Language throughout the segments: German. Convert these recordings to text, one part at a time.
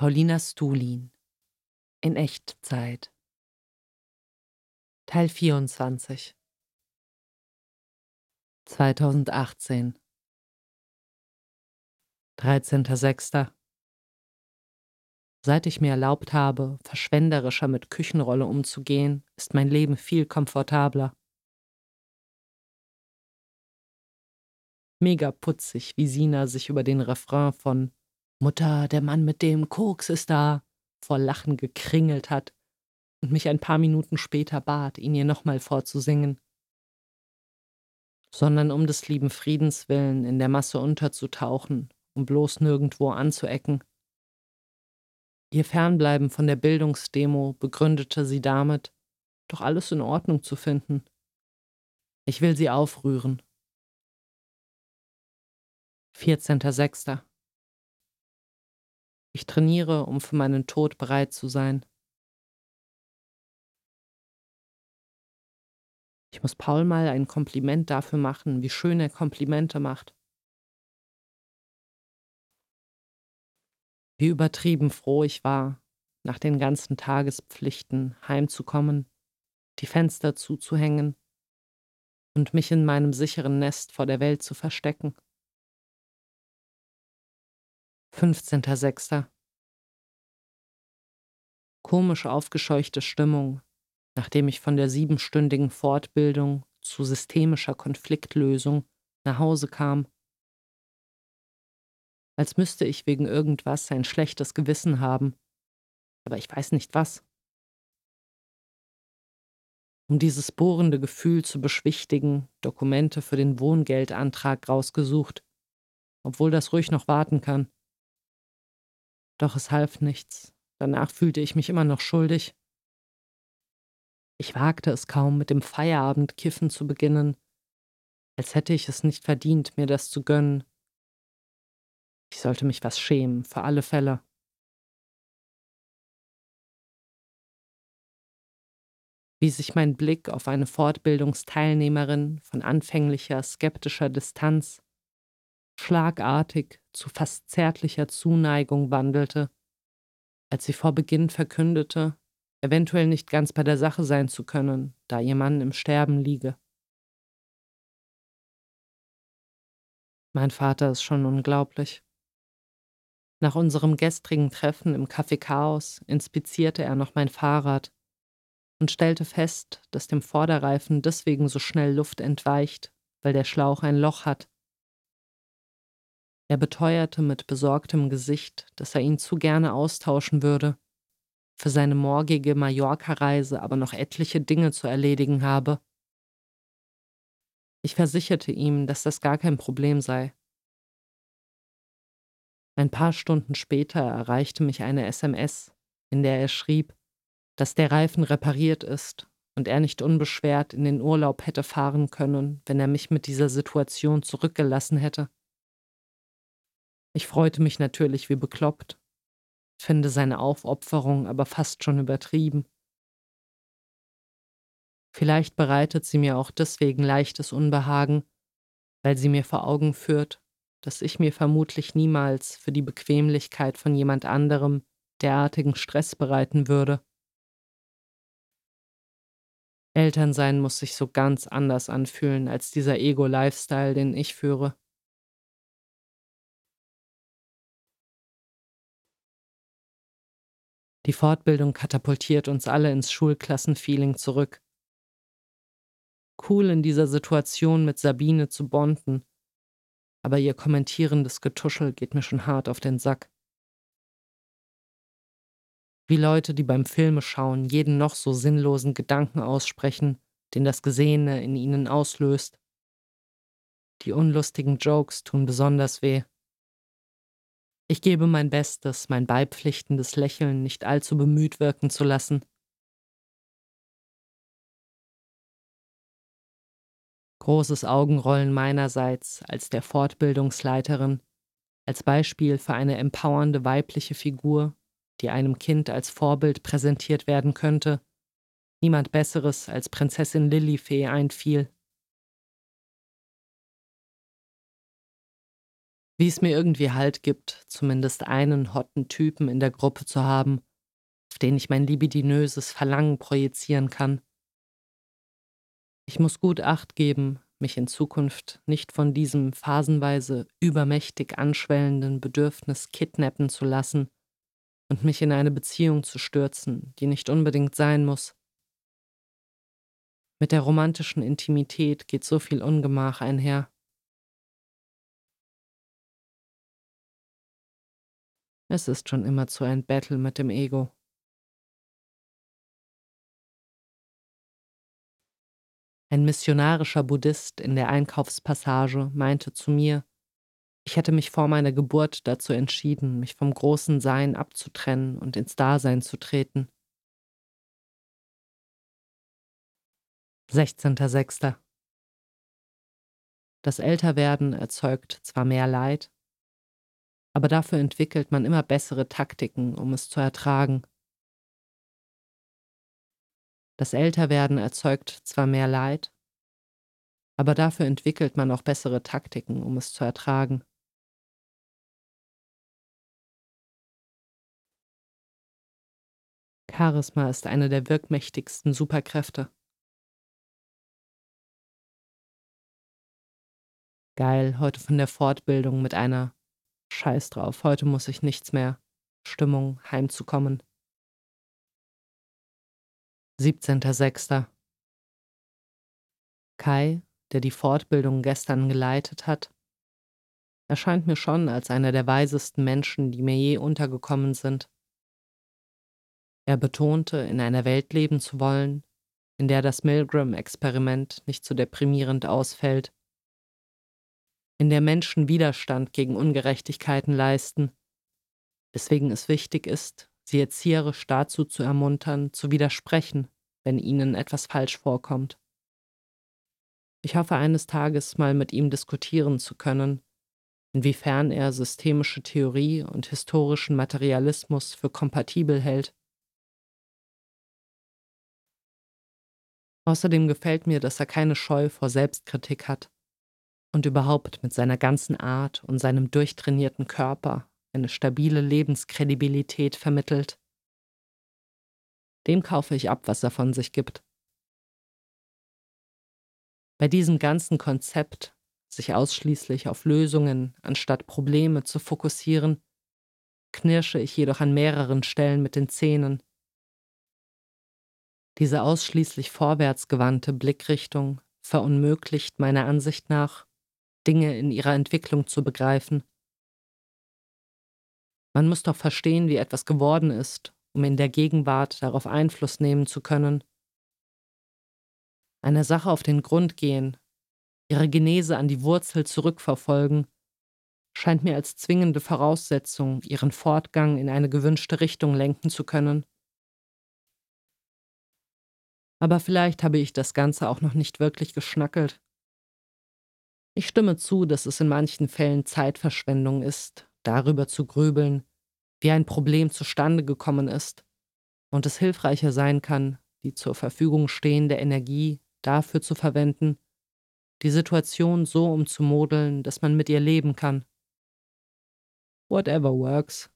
Paulina Stulin in Echtzeit Teil 24 2018 13.06. Seit ich mir erlaubt habe, verschwenderischer mit Küchenrolle umzugehen, ist mein Leben viel komfortabler. Mega putzig, wie Sina sich über den Refrain von Mutter, der Mann mit dem Koks ist da, vor Lachen gekringelt hat und mich ein paar Minuten später bat, ihn ihr nochmal vorzusingen. Sondern um des lieben Friedens willen in der Masse unterzutauchen, um bloß nirgendwo anzuecken. Ihr Fernbleiben von der Bildungsdemo begründete sie damit, doch alles in Ordnung zu finden. Ich will sie aufrühren. 14.06. Ich trainiere, um für meinen Tod bereit zu sein. Ich muss Paul mal ein Kompliment dafür machen, wie schön er Komplimente macht. Wie übertrieben froh ich war, nach den ganzen Tagespflichten heimzukommen, die Fenster zuzuhängen und mich in meinem sicheren Nest vor der Welt zu verstecken. 15.06. Komisch aufgescheuchte Stimmung, nachdem ich von der siebenstündigen Fortbildung zu systemischer Konfliktlösung nach Hause kam. Als müsste ich wegen irgendwas ein schlechtes Gewissen haben, aber ich weiß nicht was. Um dieses bohrende Gefühl zu beschwichtigen, Dokumente für den Wohngeldantrag rausgesucht, obwohl das ruhig noch warten kann. Doch es half nichts. Danach fühlte ich mich immer noch schuldig. Ich wagte es kaum, mit dem Feierabendkiffen zu beginnen, als hätte ich es nicht verdient, mir das zu gönnen. Ich sollte mich was schämen, für alle Fälle. Wie sich mein Blick auf eine Fortbildungsteilnehmerin von anfänglicher skeptischer Distanz schlagartig zu fast zärtlicher Zuneigung wandelte, als sie vor Beginn verkündete, eventuell nicht ganz bei der Sache sein zu können, da ihr Mann im Sterben liege. Mein Vater ist schon unglaublich. Nach unserem gestrigen Treffen im Café Chaos inspizierte er noch mein Fahrrad und stellte fest, dass dem Vorderreifen deswegen so schnell Luft entweicht, weil der Schlauch ein Loch hat. Er beteuerte mit besorgtem Gesicht, dass er ihn zu gerne austauschen würde, für seine morgige Mallorca-Reise aber noch etliche Dinge zu erledigen habe. Ich versicherte ihm, dass das gar kein Problem sei. Ein paar Stunden später erreichte mich eine SMS, in der er schrieb, dass der Reifen repariert ist und er nicht unbeschwert in den Urlaub hätte fahren können, wenn er mich mit dieser Situation zurückgelassen hätte. Ich freute mich natürlich wie bekloppt, finde seine Aufopferung aber fast schon übertrieben. Vielleicht bereitet sie mir auch deswegen leichtes Unbehagen, weil sie mir vor Augen führt, dass ich mir vermutlich niemals für die Bequemlichkeit von jemand anderem derartigen Stress bereiten würde. Elternsein muss sich so ganz anders anfühlen als dieser Ego-Lifestyle, den ich führe. Die Fortbildung katapultiert uns alle ins Schulklassenfeeling zurück. Cool in dieser Situation mit Sabine zu bonden, aber ihr kommentierendes Getuschel geht mir schon hart auf den Sack. Wie Leute, die beim Filme schauen, jeden noch so sinnlosen Gedanken aussprechen, den das Gesehene in ihnen auslöst. Die unlustigen Jokes tun besonders weh. Ich gebe mein Bestes, mein beipflichtendes Lächeln nicht allzu bemüht wirken zu lassen. Großes Augenrollen meinerseits als der Fortbildungsleiterin, als Beispiel für eine empowernde weibliche Figur, die einem Kind als Vorbild präsentiert werden könnte, niemand Besseres als Prinzessin Lilifee einfiel. Wie es mir irgendwie Halt gibt, zumindest einen hotten Typen in der Gruppe zu haben, auf den ich mein libidinöses Verlangen projizieren kann. Ich muss gut acht geben, mich in Zukunft nicht von diesem phasenweise übermächtig anschwellenden Bedürfnis kidnappen zu lassen und mich in eine Beziehung zu stürzen, die nicht unbedingt sein muss. Mit der romantischen Intimität geht so viel Ungemach einher. Es ist schon immer zu ein Battle mit dem Ego. Ein missionarischer Buddhist in der Einkaufspassage meinte zu mir, ich hätte mich vor meiner Geburt dazu entschieden, mich vom großen Sein abzutrennen und ins Dasein zu treten. 16.06. Das Älterwerden erzeugt zwar mehr Leid, aber dafür entwickelt man immer bessere Taktiken, um es zu ertragen. Das Älterwerden erzeugt zwar mehr Leid, aber dafür entwickelt man auch bessere Taktiken, um es zu ertragen. Charisma ist eine der wirkmächtigsten Superkräfte. Geil, heute von der Fortbildung mit einer Scheiß drauf, heute muss ich nichts mehr. Stimmung, heimzukommen. 17.06. Kai, der die Fortbildung gestern geleitet hat, erscheint mir schon als einer der weisesten Menschen, die mir je untergekommen sind. Er betonte, in einer Welt leben zu wollen, in der das Milgram-Experiment nicht so deprimierend ausfällt, in der Menschen Widerstand gegen Ungerechtigkeiten leisten, weswegen es wichtig ist, sie erzieherisch dazu zu ermuntern, zu widersprechen, wenn ihnen etwas falsch vorkommt. Ich hoffe eines Tages mal mit ihm diskutieren zu können, inwiefern er systemische Theorie und historischen Materialismus für kompatibel hält. Außerdem gefällt mir, dass er keine Scheu vor Selbstkritik hat und überhaupt mit seiner ganzen Art und seinem durchtrainierten Körper eine stabile Lebenskredibilität vermittelt. Dem kaufe ich ab, was er von sich gibt. Bei diesem ganzen Konzept, sich ausschließlich auf Lösungen anstatt Probleme zu fokussieren, knirsche ich jedoch an mehreren Stellen mit den Zähnen. Diese ausschließlich vorwärtsgewandte Blickrichtung verunmöglicht meiner Ansicht nach, Dinge in ihrer Entwicklung zu begreifen man muss doch verstehen, wie etwas geworden ist, um in der Gegenwart darauf Einfluss nehmen zu können. Einer Sache auf den Grund gehen, ihre Genese an die Wurzel zurückverfolgen, scheint mir als zwingende Voraussetzung, ihren Fortgang in eine gewünschte Richtung lenken zu können. Aber vielleicht habe ich das Ganze auch noch nicht wirklich geschnackelt. Ich stimme zu, dass es in manchen Fällen Zeitverschwendung ist, darüber zu grübeln, wie ein Problem zustande gekommen ist und es hilfreicher sein kann, die zur Verfügung stehende Energie dafür zu verwenden, die Situation so umzumodeln, dass man mit ihr leben kann. Whatever works.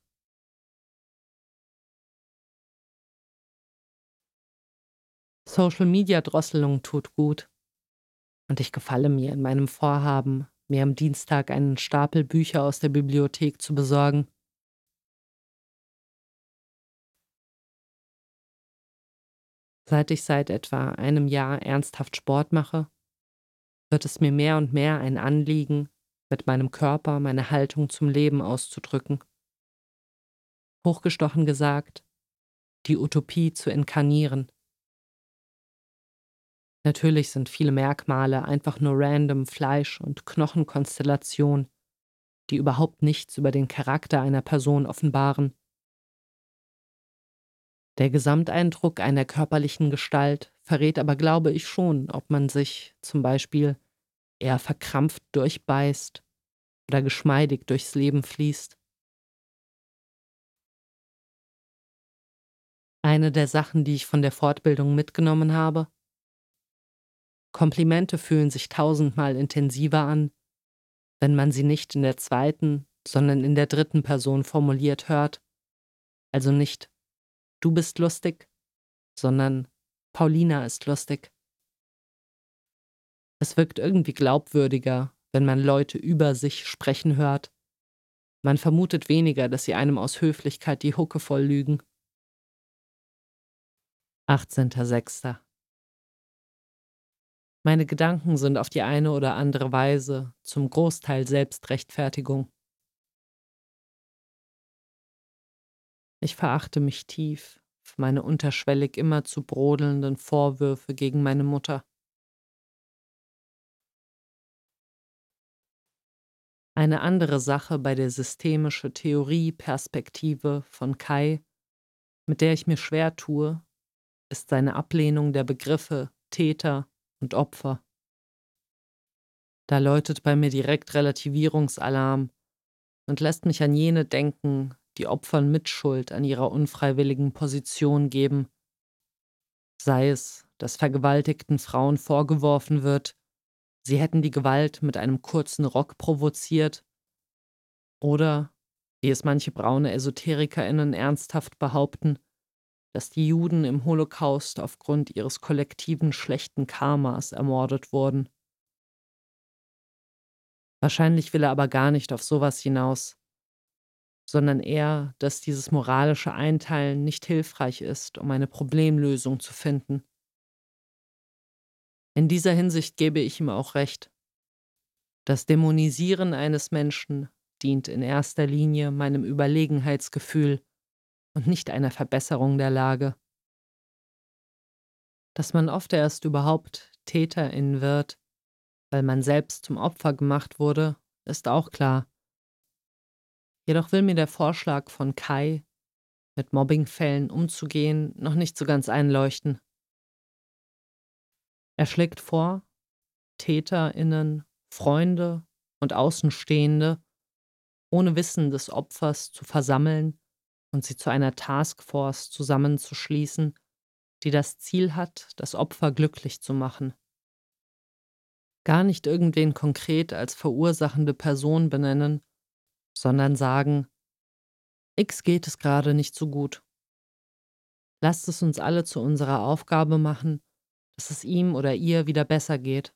Social Media Drosselung tut gut. Und ich gefalle mir in meinem Vorhaben, mir am Dienstag einen Stapel Bücher aus der Bibliothek zu besorgen. Seit ich seit etwa einem Jahr ernsthaft Sport mache, wird es mir mehr und mehr ein Anliegen, mit meinem Körper meine Haltung zum Leben auszudrücken. Hochgestochen gesagt, die Utopie zu inkarnieren. Natürlich sind viele Merkmale einfach nur random Fleisch- und Knochenkonstellation, die überhaupt nichts über den Charakter einer Person offenbaren. Der Gesamteindruck einer körperlichen Gestalt verrät aber, glaube ich, schon, ob man sich zum Beispiel eher verkrampft durchbeißt oder geschmeidig durchs Leben fließt. Eine der Sachen, die ich von der Fortbildung mitgenommen habe, Komplimente fühlen sich tausendmal intensiver an, wenn man sie nicht in der zweiten, sondern in der dritten Person formuliert hört. Also nicht du bist lustig, sondern Paulina ist lustig. Es wirkt irgendwie glaubwürdiger, wenn man Leute über sich sprechen hört. Man vermutet weniger, dass sie einem aus Höflichkeit die Hucke voll lügen. 18.06. Meine Gedanken sind auf die eine oder andere Weise zum Großteil Selbstrechtfertigung. Ich verachte mich tief für meine unterschwellig immer zu brodelnden Vorwürfe gegen meine Mutter. Eine andere Sache bei der systemische Theorie-Perspektive von Kai, mit der ich mir schwer tue, ist seine Ablehnung der Begriffe Täter und Opfer. Da läutet bei mir direkt Relativierungsalarm und lässt mich an jene denken, die Opfern Mitschuld an ihrer unfreiwilligen Position geben. Sei es, dass vergewaltigten Frauen vorgeworfen wird, sie hätten die Gewalt mit einem kurzen Rock provoziert, oder, wie es manche braune Esoterikerinnen ernsthaft behaupten, dass die Juden im Holocaust aufgrund ihres kollektiven schlechten Karmas ermordet wurden. Wahrscheinlich will er aber gar nicht auf sowas hinaus, sondern eher, dass dieses moralische Einteilen nicht hilfreich ist, um eine Problemlösung zu finden. In dieser Hinsicht gebe ich ihm auch recht. Das Dämonisieren eines Menschen dient in erster Linie meinem Überlegenheitsgefühl und nicht einer Verbesserung der Lage. Dass man oft erst überhaupt Täterin wird, weil man selbst zum Opfer gemacht wurde, ist auch klar. Jedoch will mir der Vorschlag von Kai, mit Mobbingfällen umzugehen, noch nicht so ganz einleuchten. Er schlägt vor, Täterinnen, Freunde und Außenstehende ohne Wissen des Opfers zu versammeln und sie zu einer Taskforce zusammenzuschließen, die das Ziel hat, das Opfer glücklich zu machen. Gar nicht irgendwen konkret als verursachende Person benennen, sondern sagen, X geht es gerade nicht so gut. Lasst es uns alle zu unserer Aufgabe machen, dass es ihm oder ihr wieder besser geht.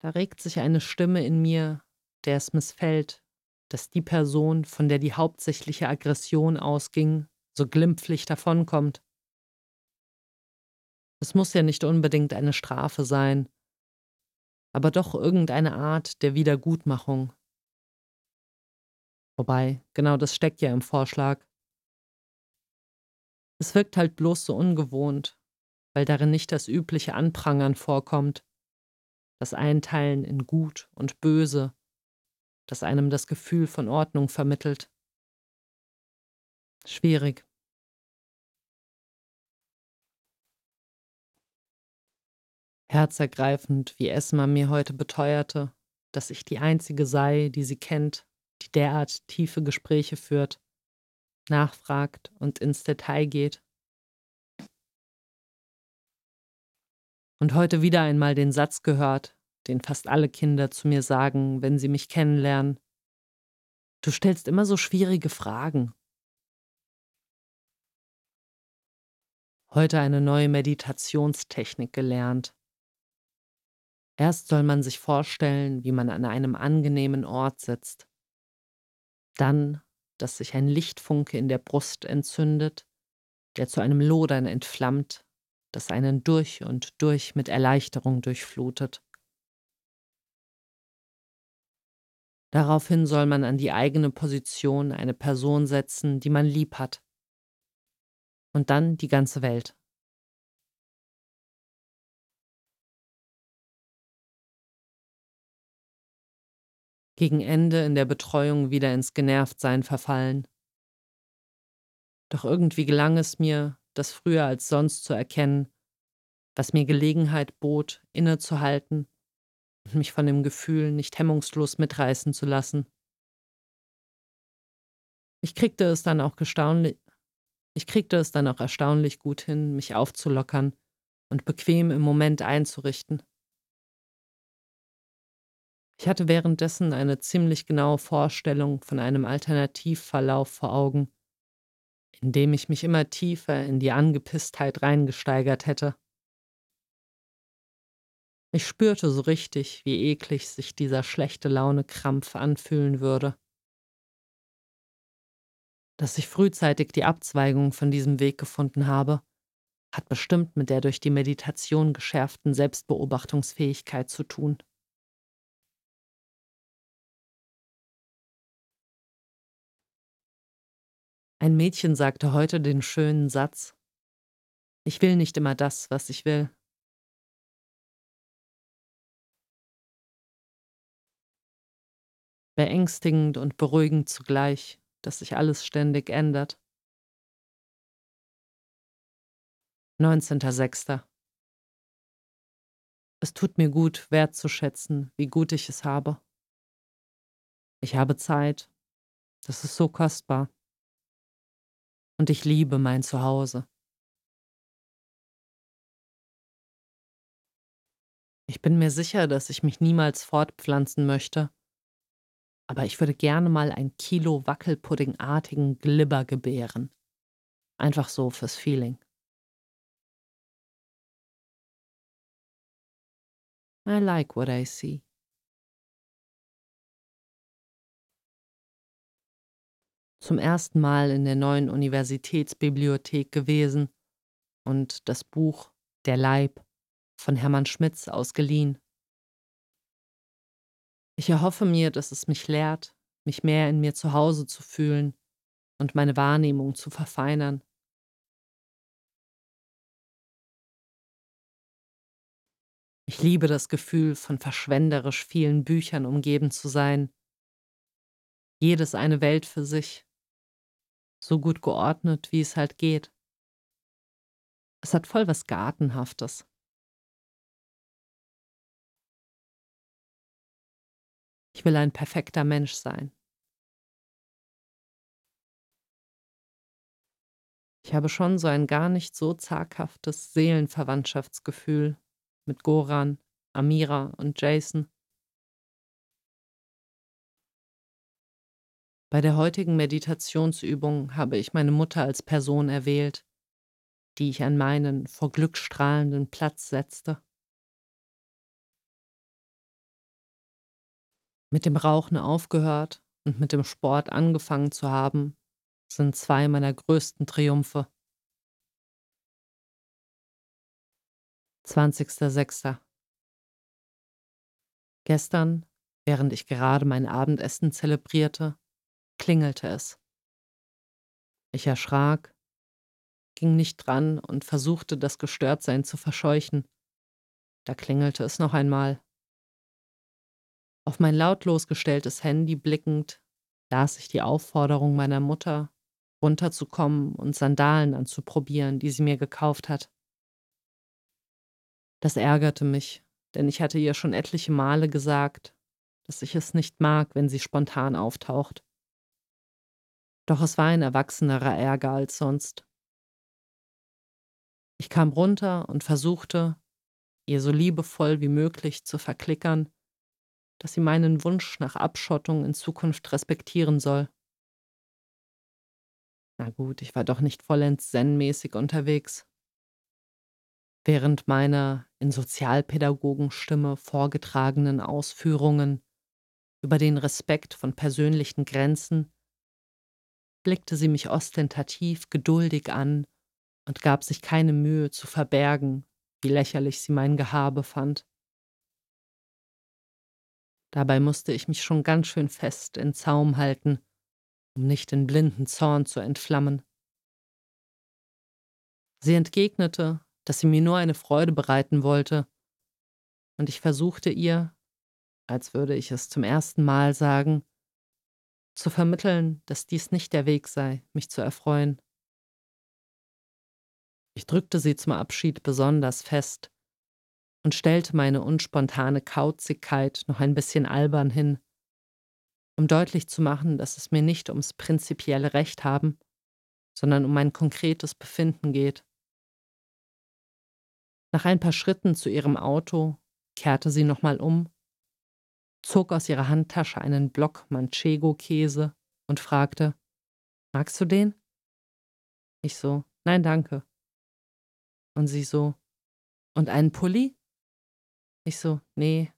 Da regt sich eine Stimme in mir, der es missfällt, dass die Person, von der die hauptsächliche Aggression ausging, so glimpflich davonkommt. Es muss ja nicht unbedingt eine Strafe sein, aber doch irgendeine Art der Wiedergutmachung. Wobei, genau das steckt ja im Vorschlag. Es wirkt halt bloß so ungewohnt, weil darin nicht das übliche Anprangern vorkommt, das Einteilen in Gut und Böse, das einem das Gefühl von Ordnung vermittelt. Schwierig. Herzergreifend, wie Esma mir heute beteuerte, dass ich die Einzige sei, die sie kennt, die derart tiefe Gespräche führt, nachfragt und ins Detail geht. Und heute wieder einmal den Satz gehört, den fast alle Kinder zu mir sagen, wenn sie mich kennenlernen. Du stellst immer so schwierige Fragen. Heute eine neue Meditationstechnik gelernt. Erst soll man sich vorstellen, wie man an einem angenehmen Ort sitzt. Dann, dass sich ein Lichtfunke in der Brust entzündet, der zu einem Lodern entflammt, das einen durch und durch mit Erleichterung durchflutet. Daraufhin soll man an die eigene Position eine Person setzen, die man lieb hat. Und dann die ganze Welt. Gegen Ende in der Betreuung wieder ins Genervtsein verfallen. Doch irgendwie gelang es mir, das früher als sonst zu erkennen, was mir Gelegenheit bot, innezuhalten mich von dem Gefühl nicht hemmungslos mitreißen zu lassen. Ich kriegte es dann auch gestaunlich, ich kriegte es dann auch erstaunlich gut hin, mich aufzulockern und bequem im Moment einzurichten. Ich hatte währenddessen eine ziemlich genaue Vorstellung von einem Alternativverlauf vor Augen, in dem ich mich immer tiefer in die Angepisstheit reingesteigert hätte. Ich spürte so richtig, wie eklig sich dieser schlechte Laune-Krampf anfühlen würde. Dass ich frühzeitig die Abzweigung von diesem Weg gefunden habe, hat bestimmt mit der durch die Meditation geschärften Selbstbeobachtungsfähigkeit zu tun. Ein Mädchen sagte heute den schönen Satz Ich will nicht immer das, was ich will. Beängstigend und beruhigend zugleich, dass sich alles ständig ändert. 19.06. Es tut mir gut, wertzuschätzen, wie gut ich es habe. Ich habe Zeit. Das ist so kostbar. Und ich liebe mein Zuhause. Ich bin mir sicher, dass ich mich niemals fortpflanzen möchte, aber ich würde gerne mal ein Kilo Wackelpuddingartigen Glibber gebären. Einfach so fürs Feeling. I like what I see. Zum ersten Mal in der neuen Universitätsbibliothek gewesen und das Buch Der Leib von Hermann Schmitz ausgeliehen. Ich erhoffe mir, dass es mich lehrt, mich mehr in mir zu Hause zu fühlen und meine Wahrnehmung zu verfeinern. Ich liebe das Gefühl, von verschwenderisch vielen Büchern umgeben zu sein. Jedes eine Welt für sich. So gut geordnet, wie es halt geht. Es hat voll was Gartenhaftes. Ich will ein perfekter Mensch sein. Ich habe schon so ein gar nicht so zaghaftes Seelenverwandtschaftsgefühl mit Goran, Amira und Jason. Bei der heutigen Meditationsübung habe ich meine Mutter als Person erwählt, die ich an meinen vor Glück strahlenden Platz setzte. Mit dem Rauchen aufgehört und mit dem Sport angefangen zu haben, sind zwei meiner größten Triumphe. 20.06. Gestern, während ich gerade mein Abendessen zelebrierte, klingelte es. Ich erschrak, ging nicht dran und versuchte, das Gestörtsein zu verscheuchen. Da klingelte es noch einmal. Auf mein lautlos gestelltes Handy blickend, las ich die Aufforderung meiner Mutter, runterzukommen und Sandalen anzuprobieren, die sie mir gekauft hat. Das ärgerte mich, denn ich hatte ihr schon etliche Male gesagt, dass ich es nicht mag, wenn sie spontan auftaucht. Doch es war ein erwachsenerer Ärger als sonst. Ich kam runter und versuchte, ihr so liebevoll wie möglich zu verklickern, dass sie meinen Wunsch nach Abschottung in Zukunft respektieren soll. Na gut, ich war doch nicht vollends zen-mäßig unterwegs. Während meiner in Sozialpädagogenstimme vorgetragenen Ausführungen über den Respekt von persönlichen Grenzen blickte sie mich ostentativ geduldig an und gab sich keine Mühe zu verbergen, wie lächerlich sie mein Gehabe fand. Dabei musste ich mich schon ganz schön fest in Zaum halten, um nicht in blinden Zorn zu entflammen. Sie entgegnete, dass sie mir nur eine Freude bereiten wollte, und ich versuchte ihr, als würde ich es zum ersten Mal sagen, zu vermitteln, dass dies nicht der Weg sei, mich zu erfreuen. Ich drückte sie zum Abschied besonders fest und stellte meine unspontane Kauzigkeit noch ein bisschen albern hin, um deutlich zu machen, dass es mir nicht ums prinzipielle Recht haben, sondern um ein konkretes Befinden geht. Nach ein paar Schritten zu ihrem Auto kehrte sie nochmal um, zog aus ihrer Handtasche einen Block Manchego-Käse und fragte, magst du den? Ich so, nein, danke. Und sie so, und einen Pulli? Ich so, nee.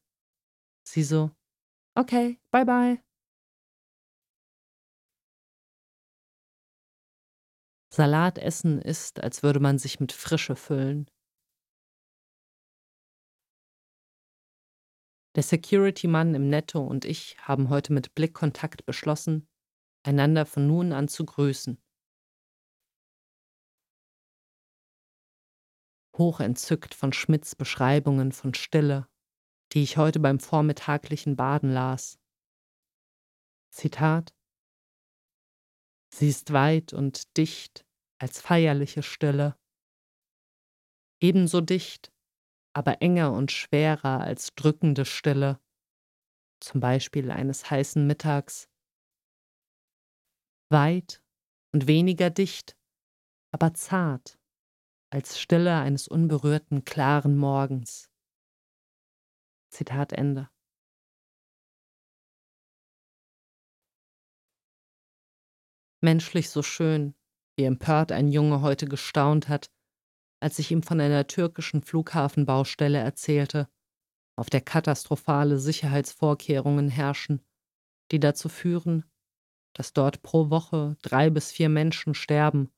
Sie so, okay, bye bye. Salat essen ist, als würde man sich mit Frische füllen. Der Security-Mann im Netto und ich haben heute mit Blickkontakt beschlossen, einander von nun an zu grüßen. Hochentzückt von Schmidts Beschreibungen von Stille, die ich heute beim vormittaglichen Baden las. Zitat Sie ist weit und dicht als feierliche Stille. Ebenso dicht, aber enger und schwerer als drückende Stille, zum Beispiel eines heißen Mittags. Weit und weniger dicht, aber zart als Stille eines unberührten, klaren Morgens. Zitat Ende. Menschlich so schön, wie empört ein Junge heute gestaunt hat, als ich ihm von einer türkischen Flughafenbaustelle erzählte, auf der katastrophale Sicherheitsvorkehrungen herrschen, die dazu führen, dass dort pro Woche drei bis vier Menschen sterben,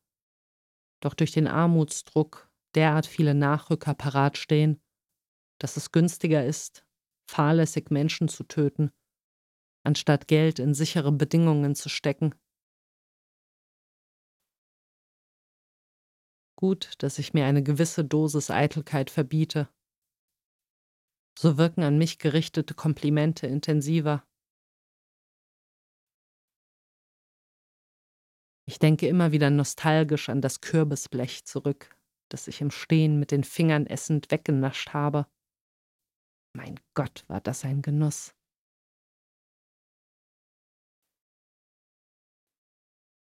doch durch den Armutsdruck derart viele Nachrücker parat stehen, dass es günstiger ist, fahrlässig Menschen zu töten, anstatt Geld in sichere Bedingungen zu stecken. Gut, dass ich mir eine gewisse Dosis Eitelkeit verbiete. So wirken an mich gerichtete Komplimente intensiver. Ich denke immer wieder nostalgisch an das Kürbisblech zurück, das ich im Stehen mit den Fingern essend weggenascht habe. Mein Gott, war das ein Genuss.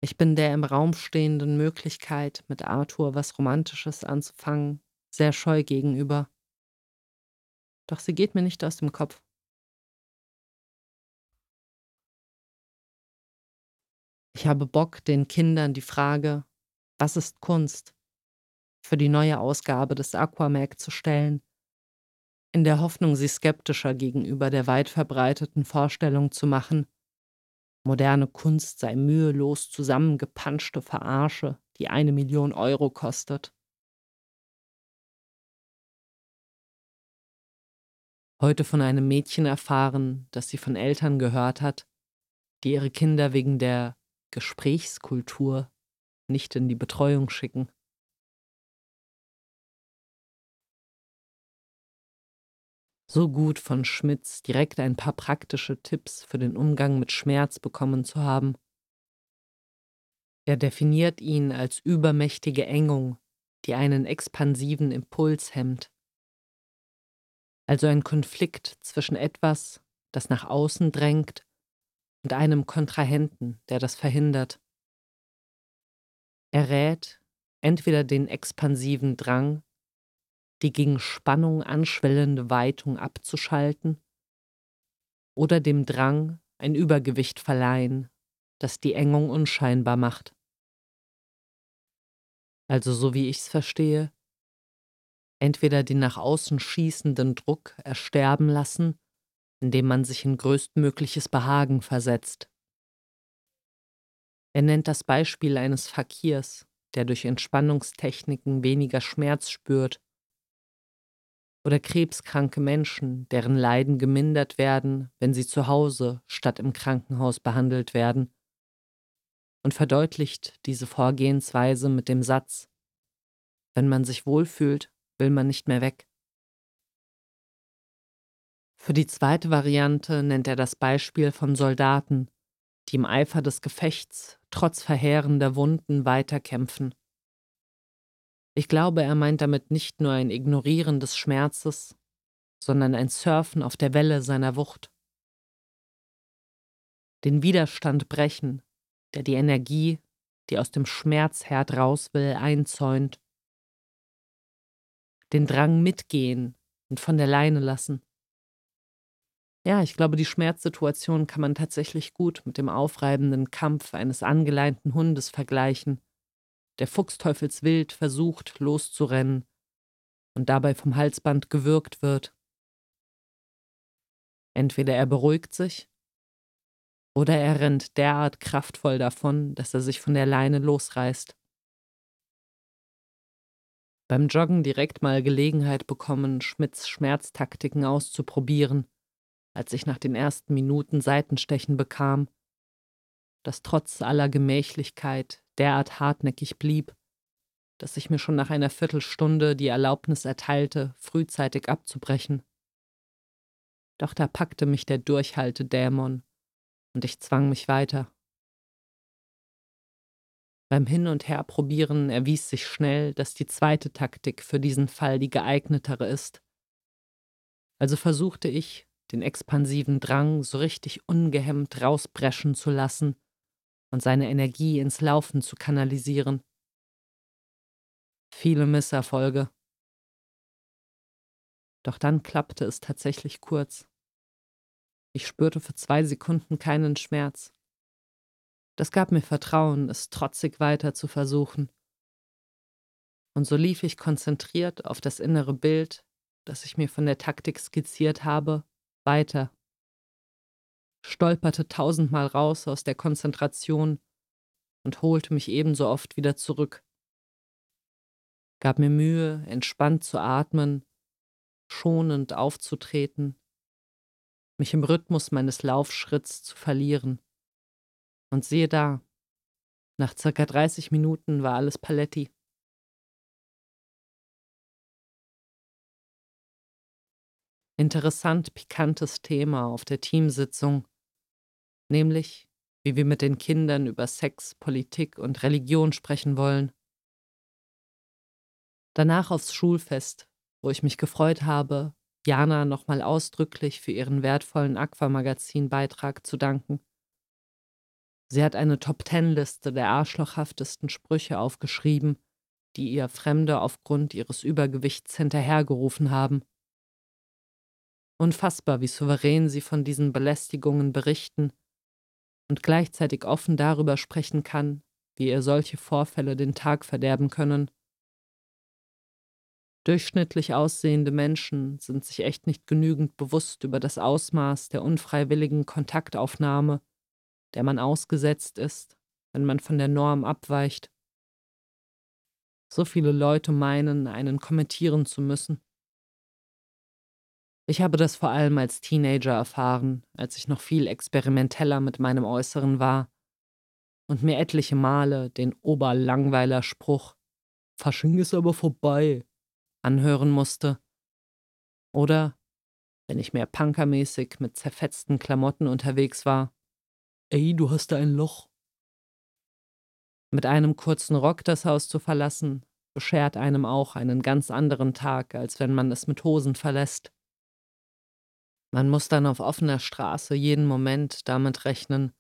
Ich bin der im Raum stehenden Möglichkeit, mit Arthur was Romantisches anzufangen, sehr scheu gegenüber. Doch sie geht mir nicht aus dem Kopf. Ich habe Bock, den Kindern die Frage, was ist Kunst, für die neue Ausgabe des Aquamag zu stellen, in der Hoffnung, sie skeptischer gegenüber der weit verbreiteten Vorstellung zu machen, Moderne Kunst sei mühelos zusammengepanschte Verarsche, die eine Million Euro kostet. Heute von einem Mädchen erfahren, das sie von Eltern gehört hat, die ihre Kinder wegen der Gesprächskultur nicht in die Betreuung schicken. so gut von Schmitz direkt ein paar praktische Tipps für den Umgang mit Schmerz bekommen zu haben. Er definiert ihn als übermächtige Engung, die einen expansiven Impuls hemmt. Also ein Konflikt zwischen etwas, das nach außen drängt, und einem Kontrahenten, der das verhindert. Er rät entweder den expansiven Drang, die gegen Spannung anschwellende Weitung abzuschalten oder dem Drang ein Übergewicht verleihen, das die Engung unscheinbar macht. Also so wie ich's verstehe, entweder den nach außen schießenden Druck ersterben lassen, indem man sich in größtmögliches Behagen versetzt. Er nennt das Beispiel eines Fakirs, der durch Entspannungstechniken weniger Schmerz spürt oder krebskranke Menschen, deren Leiden gemindert werden, wenn sie zu Hause statt im Krankenhaus behandelt werden, und verdeutlicht diese Vorgehensweise mit dem Satz Wenn man sich wohlfühlt, will man nicht mehr weg. Für die zweite Variante nennt er das Beispiel von Soldaten, die im Eifer des Gefechts trotz verheerender Wunden weiterkämpfen ich glaube, er meint damit nicht nur ein Ignorieren des Schmerzes, sondern ein Surfen auf der Welle seiner Wucht. Den Widerstand brechen, der die Energie, die aus dem Schmerzherd raus will, einzäunt. Den Drang mitgehen und von der Leine lassen. Ja, ich glaube, die Schmerzsituation kann man tatsächlich gut mit dem aufreibenden Kampf eines angeleinten Hundes vergleichen, der fuchsteufelswild versucht, loszurennen und dabei vom Halsband gewürgt wird. Entweder er beruhigt sich oder er rennt derart kraftvoll davon, dass er sich von der Leine losreißt. Beim Joggen direkt mal Gelegenheit bekommen, Schmidts Schmerztaktiken auszuprobieren, als ich nach den ersten Minuten Seitenstechen bekam, das trotz aller Gemächlichkeit derart hartnäckig blieb, dass ich mir schon nach einer Viertelstunde die Erlaubnis erteilte, frühzeitig abzubrechen. Doch da packte mich der Durchhaltedämon und ich zwang mich weiter. Beim Hin- und Herprobieren erwies sich schnell, dass die zweite Taktik für diesen Fall die geeignetere ist. Also versuchte ich, den expansiven Drang so richtig ungehemmt rausbrechen zu lassen und seine Energie ins Laufen zu kanalisieren. Viele Misserfolge. Doch dann klappte es tatsächlich kurz. Ich spürte für zwei Sekunden keinen Schmerz. Das gab mir Vertrauen, es trotzig weiter zu versuchen. Und so lief ich konzentriert auf das innere Bild, das ich mir von der Taktik skizziert habe, weiter. Stolperte tausendmal raus aus der Konzentration und holte mich ebenso oft wieder zurück. Gab mir Mühe, entspannt zu atmen, schonend aufzutreten, mich im Rhythmus meines Laufschritts zu verlieren. Und siehe da, nach circa 30 Minuten war alles Paletti. Interessant pikantes Thema auf der Teamsitzung, nämlich wie wir mit den Kindern über Sex, Politik und Religion sprechen wollen. Danach aufs Schulfest, wo ich mich gefreut habe, Jana nochmal ausdrücklich für ihren wertvollen Aquamagazin-Beitrag zu danken. Sie hat eine Top-Ten-Liste der arschlochhaftesten Sprüche aufgeschrieben, die ihr Fremde aufgrund ihres Übergewichts hinterhergerufen haben. Unfassbar, wie souverän sie von diesen Belästigungen berichten und gleichzeitig offen darüber sprechen kann, wie ihr solche Vorfälle den Tag verderben können. Durchschnittlich aussehende Menschen sind sich echt nicht genügend bewusst über das Ausmaß der unfreiwilligen Kontaktaufnahme der man ausgesetzt ist, wenn man von der Norm abweicht. So viele Leute meinen, einen kommentieren zu müssen. Ich habe das vor allem als Teenager erfahren, als ich noch viel experimenteller mit meinem Äußeren war und mir etliche Male den Oberlangweiler-Spruch Fasching ist aber vorbei anhören musste. Oder, wenn ich mehr punkermäßig mit zerfetzten Klamotten unterwegs war, Ey, du hast da ein Loch. Mit einem kurzen Rock das Haus zu verlassen, beschert einem auch einen ganz anderen Tag, als wenn man es mit Hosen verlässt. Man muss dann auf offener Straße jeden Moment damit rechnen,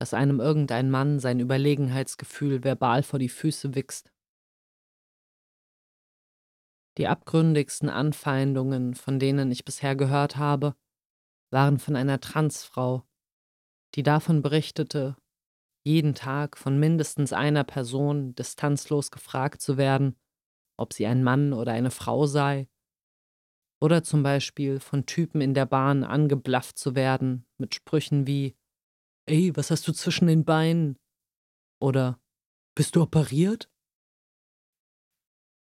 dass einem irgendein Mann sein Überlegenheitsgefühl verbal vor die Füße wichst. Die abgründigsten Anfeindungen, von denen ich bisher gehört habe, waren von einer Transfrau, die davon berichtete, jeden Tag von mindestens einer Person distanzlos gefragt zu werden, ob sie ein Mann oder eine Frau sei, oder zum Beispiel von Typen in der Bahn angeblafft zu werden mit Sprüchen wie Ey, was hast du zwischen den Beinen? Oder Bist du operiert?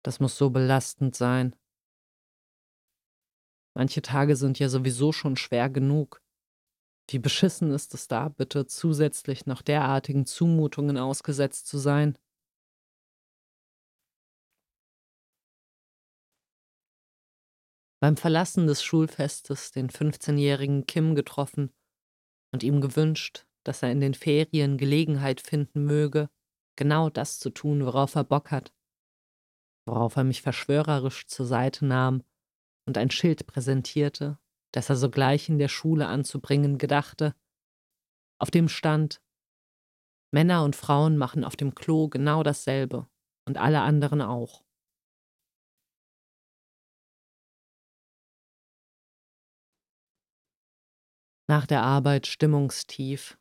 Das muss so belastend sein. Manche Tage sind ja sowieso schon schwer genug. Wie beschissen ist es da, bitte zusätzlich noch derartigen Zumutungen ausgesetzt zu sein? Beim Verlassen des Schulfestes den 15-jährigen Kim getroffen und ihm gewünscht, dass er in den Ferien Gelegenheit finden möge, genau das zu tun, worauf er Bock hat. Worauf er mich verschwörerisch zur Seite nahm und ein Schild präsentierte, das er sogleich in der Schule anzubringen gedachte. Auf dem stand Männer und Frauen machen auf dem Klo genau dasselbe und alle anderen auch. Nach der Arbeit Stimmungstief,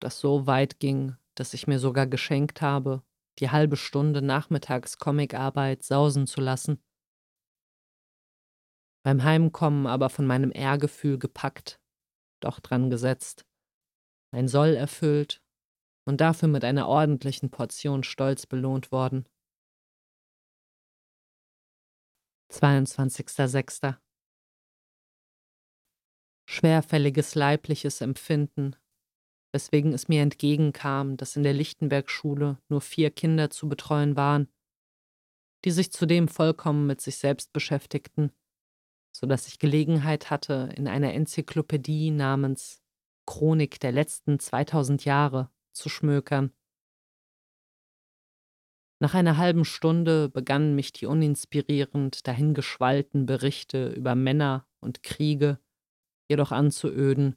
das so weit ging, dass ich mir sogar geschenkt habe, die halbe Stunde nachmittags Comicarbeit sausen zu lassen. Beim Heimkommen aber von meinem Ehrgefühl gepackt, doch dran gesetzt, ein Soll erfüllt und dafür mit einer ordentlichen Portion Stolz belohnt worden. 22.06. Schwerfälliges leibliches Empfinden, weswegen es mir entgegenkam, dass in der Lichtenberg-Schule nur vier Kinder zu betreuen waren, die sich zudem vollkommen mit sich selbst beschäftigten, so dass ich Gelegenheit hatte, in einer Enzyklopädie namens Chronik der letzten 2000 Jahre zu schmökern. Nach einer halben Stunde begannen mich die uninspirierend dahingeschwallten Berichte über Männer und Kriege jedoch anzuöden.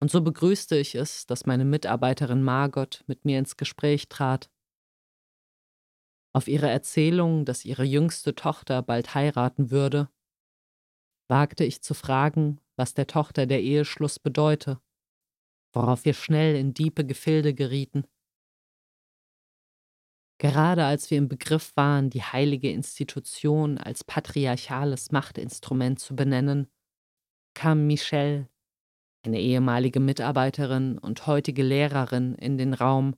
Und so begrüßte ich es, dass meine Mitarbeiterin Margot mit mir ins Gespräch trat. Auf ihre Erzählung, dass ihre jüngste Tochter bald heiraten würde, wagte ich zu fragen, was der Tochter der Eheschluss bedeute, worauf wir schnell in diepe Gefilde gerieten. Gerade als wir im Begriff waren, die heilige Institution als patriarchales Machtinstrument zu benennen, kam Michelle, eine ehemalige Mitarbeiterin und heutige Lehrerin, in den Raum,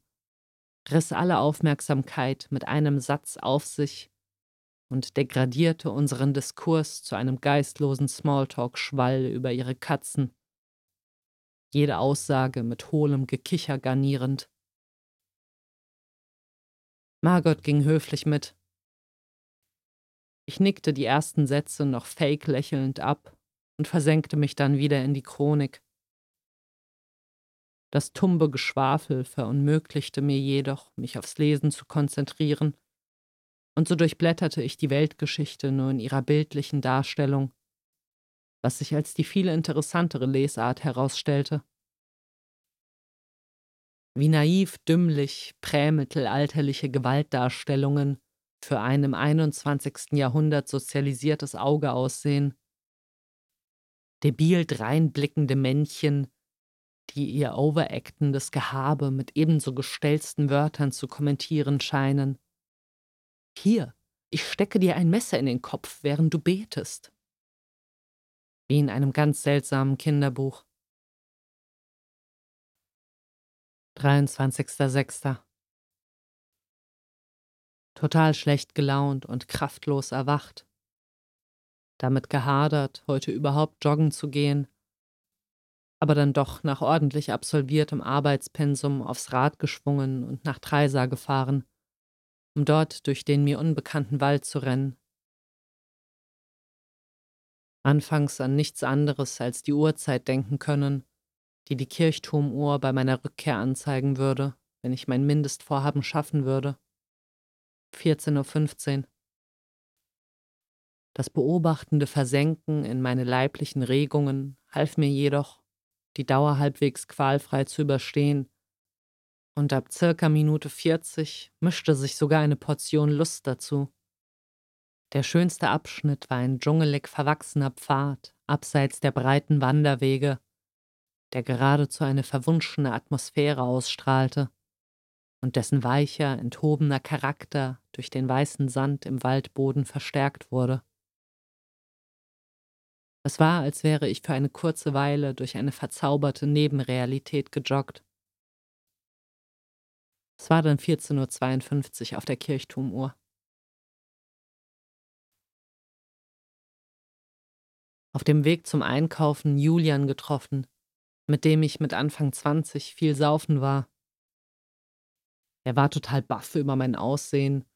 riss alle Aufmerksamkeit mit einem Satz auf sich und degradierte unseren Diskurs zu einem geistlosen Smalltalk-Schwall über ihre Katzen, jede Aussage mit hohlem Gekicher garnierend. Margot ging höflich mit. Ich nickte die ersten Sätze noch fake lächelnd ab und versenkte mich dann wieder in die Chronik. Das tumbe Geschwafel verunmöglichte mir jedoch, mich aufs Lesen zu konzentrieren und so durchblätterte ich die Weltgeschichte nur in ihrer bildlichen Darstellung, was sich als die viel interessantere Lesart herausstellte. Wie naiv, dümmlich, prämittelalterliche Gewaltdarstellungen für ein im 21. Jahrhundert sozialisiertes Auge aussehen. Debil dreinblickende Männchen, die ihr overactendes Gehabe mit ebenso gestellsten Wörtern zu kommentieren scheinen. Hier, ich stecke dir ein Messer in den Kopf, während du betest. Wie in einem ganz seltsamen Kinderbuch. 23.06. Total schlecht gelaunt und kraftlos erwacht. Damit gehadert, heute überhaupt joggen zu gehen, aber dann doch nach ordentlich absolviertem Arbeitspensum aufs Rad geschwungen und nach Treisa gefahren um dort durch den mir unbekannten Wald zu rennen. Anfangs an nichts anderes als die Uhrzeit denken können, die die Kirchturmuhr bei meiner Rückkehr anzeigen würde, wenn ich mein Mindestvorhaben schaffen würde. 14.15 Uhr. Das beobachtende Versenken in meine leiblichen Regungen half mir jedoch, die Dauer halbwegs qualfrei zu überstehen und ab circa Minute 40 mischte sich sogar eine Portion Lust dazu. Der schönste Abschnitt war ein dschungelig verwachsener Pfad abseits der breiten Wanderwege, der geradezu eine verwunschene Atmosphäre ausstrahlte und dessen weicher, enthobener Charakter durch den weißen Sand im Waldboden verstärkt wurde. Es war, als wäre ich für eine kurze Weile durch eine verzauberte Nebenrealität gejoggt. Es war dann 14.52 Uhr auf der Kirchturmuhr. Auf dem Weg zum Einkaufen Julian getroffen, mit dem ich mit Anfang 20 viel saufen war. Er war total baff über mein Aussehen,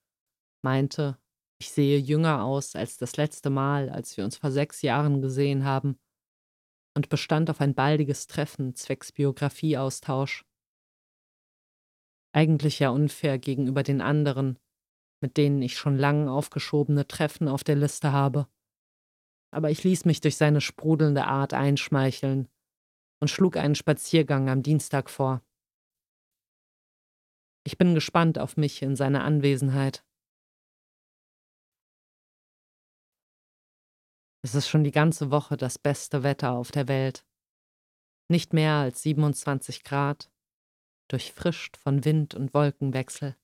meinte, ich sehe jünger aus als das letzte Mal, als wir uns vor sechs Jahren gesehen haben, und bestand auf ein baldiges Treffen zwecks Biografieaustausch. Eigentlich ja unfair gegenüber den anderen, mit denen ich schon lang aufgeschobene Treffen auf der Liste habe. Aber ich ließ mich durch seine sprudelnde Art einschmeicheln und schlug einen Spaziergang am Dienstag vor. Ich bin gespannt auf mich in seiner Anwesenheit. Es ist schon die ganze Woche das beste Wetter auf der Welt. Nicht mehr als 27 Grad, durchfrischt von Wind und Wolkenwechsel.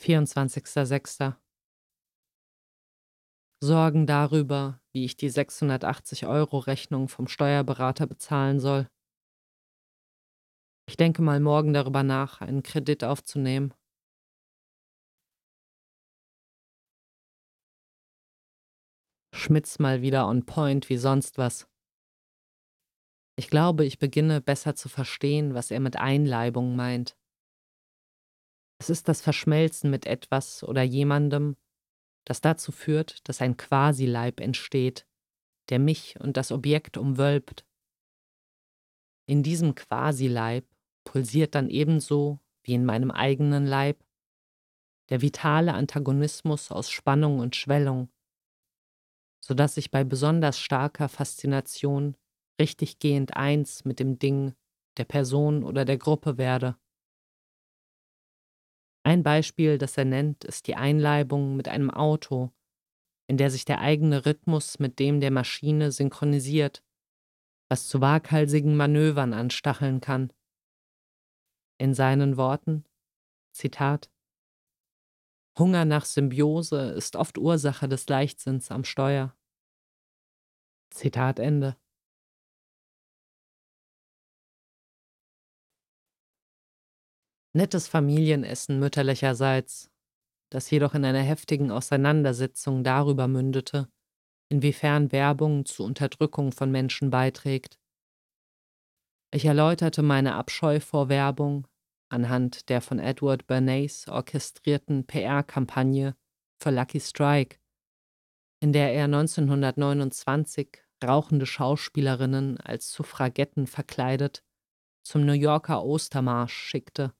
24.06. Sorgen darüber, wie ich die 680 Euro Rechnung vom Steuerberater bezahlen soll. Ich denke mal morgen darüber nach, einen Kredit aufzunehmen. Schmitz mal wieder on point wie sonst was. Ich glaube, ich beginne besser zu verstehen, was er mit Einleibung meint. Es ist das Verschmelzen mit etwas oder jemandem, das dazu führt, dass ein Quasileib entsteht, der mich und das Objekt umwölbt. In diesem Quasileib pulsiert dann ebenso wie in meinem eigenen Leib der vitale Antagonismus aus Spannung und Schwellung, so dass ich bei besonders starker Faszination richtiggehend eins mit dem Ding, der Person oder der Gruppe werde. Ein Beispiel, das er nennt, ist die Einleibung mit einem Auto, in der sich der eigene Rhythmus mit dem der Maschine synchronisiert, was zu waghalsigen Manövern anstacheln kann. In seinen Worten, Zitat, Hunger nach Symbiose ist oft Ursache des Leichtsinns am Steuer. Zitat Ende. Nettes Familienessen mütterlicherseits, das jedoch in einer heftigen Auseinandersetzung darüber mündete, inwiefern Werbung zur Unterdrückung von Menschen beiträgt. Ich erläuterte meine Abscheu vor Werbung anhand der von Edward Bernays orchestrierten PR-Kampagne für Lucky Strike, in der er 1929 rauchende Schauspielerinnen als Suffragetten verkleidet zum New Yorker Ostermarsch schickte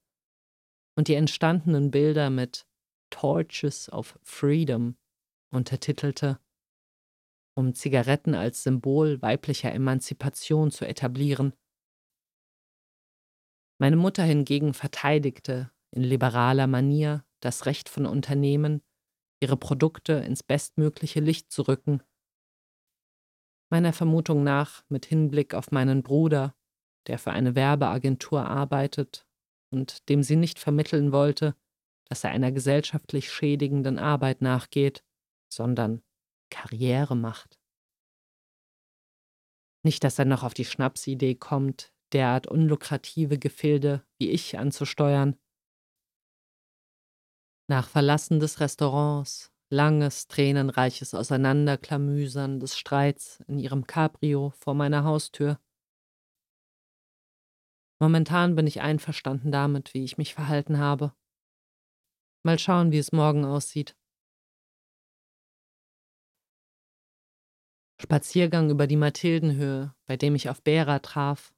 und die entstandenen Bilder mit Torches of Freedom untertitelte, um Zigaretten als Symbol weiblicher Emanzipation zu etablieren. Meine Mutter hingegen verteidigte in liberaler Manier das Recht von Unternehmen, ihre Produkte ins bestmögliche Licht zu rücken. Meiner Vermutung nach mit Hinblick auf meinen Bruder, der für eine Werbeagentur arbeitet und dem sie nicht vermitteln wollte, dass er einer gesellschaftlich schädigenden Arbeit nachgeht, sondern Karriere macht. Nicht, dass er noch auf die Schnapsidee kommt, derart unlukrative Gefilde wie ich anzusteuern. Nach Verlassen des Restaurants, langes, tränenreiches Auseinanderklamüsern des Streits in ihrem Cabrio vor meiner Haustür, Momentan bin ich einverstanden damit, wie ich mich verhalten habe. Mal schauen, wie es morgen aussieht. Spaziergang über die Mathildenhöhe, bei dem ich auf Bera traf,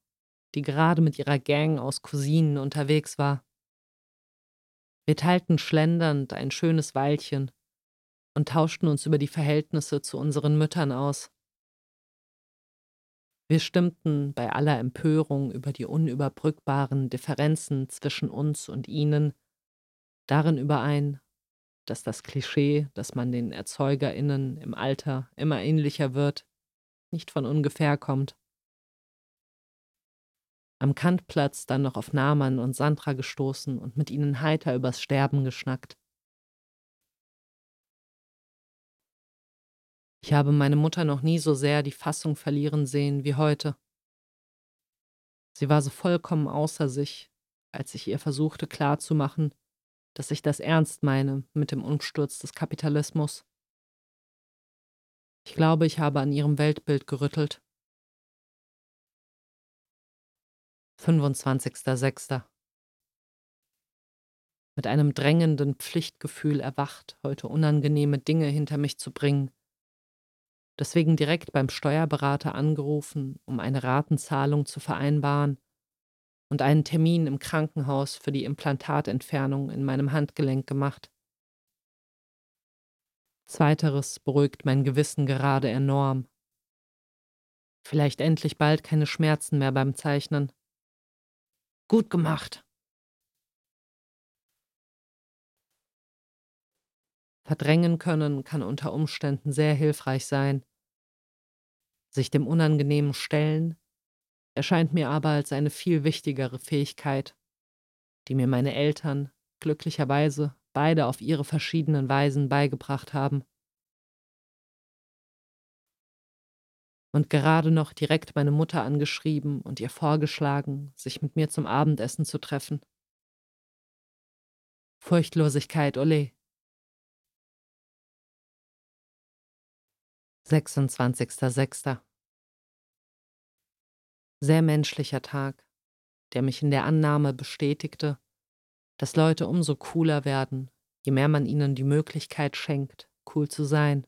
die gerade mit ihrer Gang aus Cousinen unterwegs war. Wir teilten schlendernd ein schönes Weilchen und tauschten uns über die Verhältnisse zu unseren Müttern aus. Wir stimmten bei aller Empörung über die unüberbrückbaren Differenzen zwischen uns und ihnen darin überein, dass das Klischee, dass man den Erzeugerinnen im Alter immer ähnlicher wird, nicht von ungefähr kommt. Am Kantplatz dann noch auf Naman und Sandra gestoßen und mit ihnen heiter übers Sterben geschnackt. Ich habe meine Mutter noch nie so sehr die Fassung verlieren sehen wie heute. Sie war so vollkommen außer sich, als ich ihr versuchte klarzumachen, dass ich das ernst meine mit dem Umsturz des Kapitalismus. Ich glaube, ich habe an ihrem Weltbild gerüttelt. 25.06. Mit einem drängenden Pflichtgefühl erwacht, heute unangenehme Dinge hinter mich zu bringen, deswegen direkt beim Steuerberater angerufen, um eine Ratenzahlung zu vereinbaren und einen Termin im Krankenhaus für die Implantatentfernung in meinem Handgelenk gemacht. Zweiteres beruhigt mein Gewissen gerade enorm. Vielleicht endlich bald keine Schmerzen mehr beim Zeichnen. Gut gemacht. Verdrängen können kann unter Umständen sehr hilfreich sein. Sich dem Unangenehmen stellen erscheint mir aber als eine viel wichtigere Fähigkeit, die mir meine Eltern glücklicherweise beide auf ihre verschiedenen Weisen beigebracht haben. Und gerade noch direkt meine Mutter angeschrieben und ihr vorgeschlagen, sich mit mir zum Abendessen zu treffen. Furchtlosigkeit, ole. 26.06. Sehr menschlicher Tag, der mich in der Annahme bestätigte, dass Leute umso cooler werden, je mehr man ihnen die Möglichkeit schenkt, cool zu sein.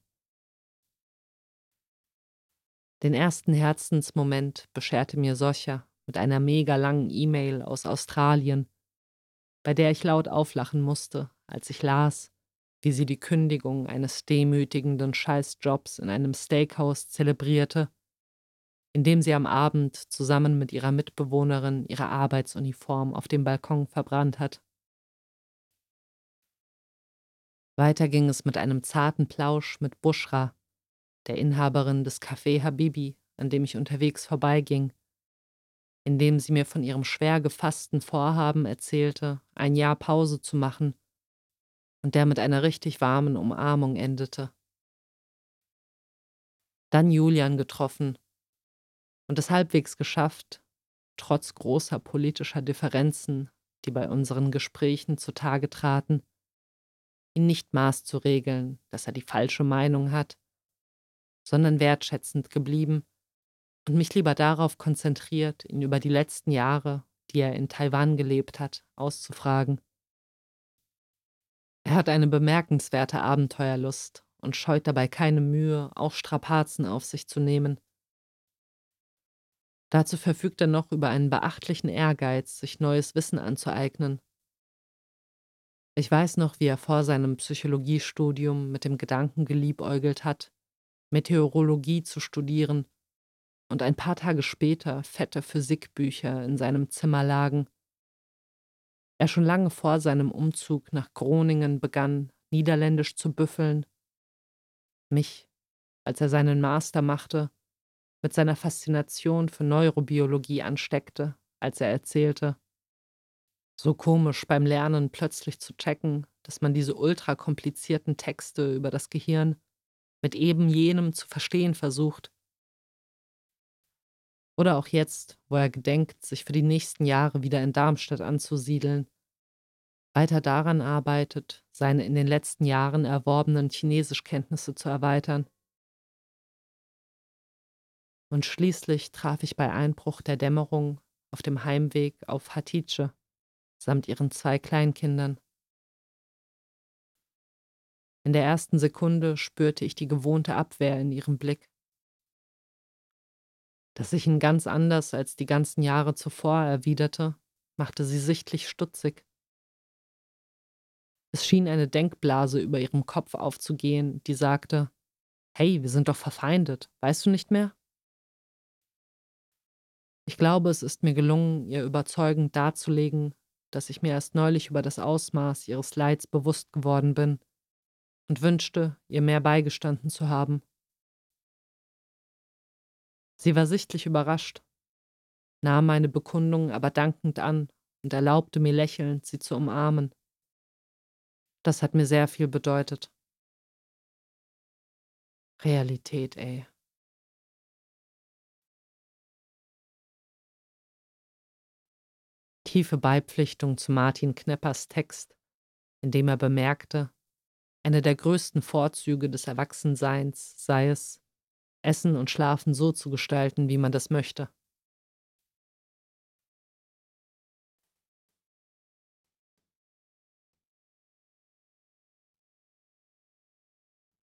Den ersten Herzensmoment bescherte mir Socha mit einer mega langen E-Mail aus Australien, bei der ich laut auflachen musste, als ich las, wie sie die Kündigung eines demütigenden Scheißjobs in einem Steakhouse zelebrierte, indem sie am Abend zusammen mit ihrer Mitbewohnerin ihre Arbeitsuniform auf dem Balkon verbrannt hat. Weiter ging es mit einem zarten Plausch mit Bushra, der Inhaberin des Café Habibi, an dem ich unterwegs vorbeiging, indem sie mir von ihrem schwer gefassten Vorhaben erzählte, ein Jahr Pause zu machen und der mit einer richtig warmen Umarmung endete. Dann Julian getroffen und es halbwegs geschafft, trotz großer politischer Differenzen, die bei unseren Gesprächen zutage traten, ihn nicht maß zu regeln, dass er die falsche Meinung hat, sondern wertschätzend geblieben und mich lieber darauf konzentriert, ihn über die letzten Jahre, die er in Taiwan gelebt hat, auszufragen. Er hat eine bemerkenswerte Abenteuerlust und scheut dabei keine Mühe, auch Strapazen auf sich zu nehmen. Dazu verfügt er noch über einen beachtlichen Ehrgeiz, sich neues Wissen anzueignen. Ich weiß noch, wie er vor seinem Psychologiestudium mit dem Gedanken geliebäugelt hat, Meteorologie zu studieren, und ein paar Tage später fette Physikbücher in seinem Zimmer lagen, er schon lange vor seinem Umzug nach Groningen begann, Niederländisch zu büffeln, mich, als er seinen Master machte, mit seiner Faszination für Neurobiologie ansteckte, als er erzählte. So komisch beim Lernen plötzlich zu checken, dass man diese ultrakomplizierten Texte über das Gehirn mit eben jenem zu verstehen versucht. Oder auch jetzt, wo er gedenkt, sich für die nächsten Jahre wieder in Darmstadt anzusiedeln, weiter daran arbeitet, seine in den letzten Jahren erworbenen Chinesischkenntnisse zu erweitern. Und schließlich traf ich bei Einbruch der Dämmerung auf dem Heimweg auf Hatice samt ihren zwei Kleinkindern. In der ersten Sekunde spürte ich die gewohnte Abwehr in ihrem Blick dass ich ihn ganz anders als die ganzen Jahre zuvor erwiderte, machte sie sichtlich stutzig. Es schien eine Denkblase über ihrem Kopf aufzugehen, die sagte, Hey, wir sind doch verfeindet, weißt du nicht mehr? Ich glaube, es ist mir gelungen, ihr überzeugend darzulegen, dass ich mir erst neulich über das Ausmaß ihres Leids bewusst geworden bin und wünschte, ihr mehr beigestanden zu haben. Sie war sichtlich überrascht, nahm meine Bekundung aber dankend an und erlaubte mir lächelnd, sie zu umarmen. Das hat mir sehr viel bedeutet. Realität, ey. Tiefe Beipflichtung zu Martin Kneppers Text, in dem er bemerkte, eine der größten Vorzüge des Erwachsenseins sei es, Essen und Schlafen so zu gestalten, wie man das möchte.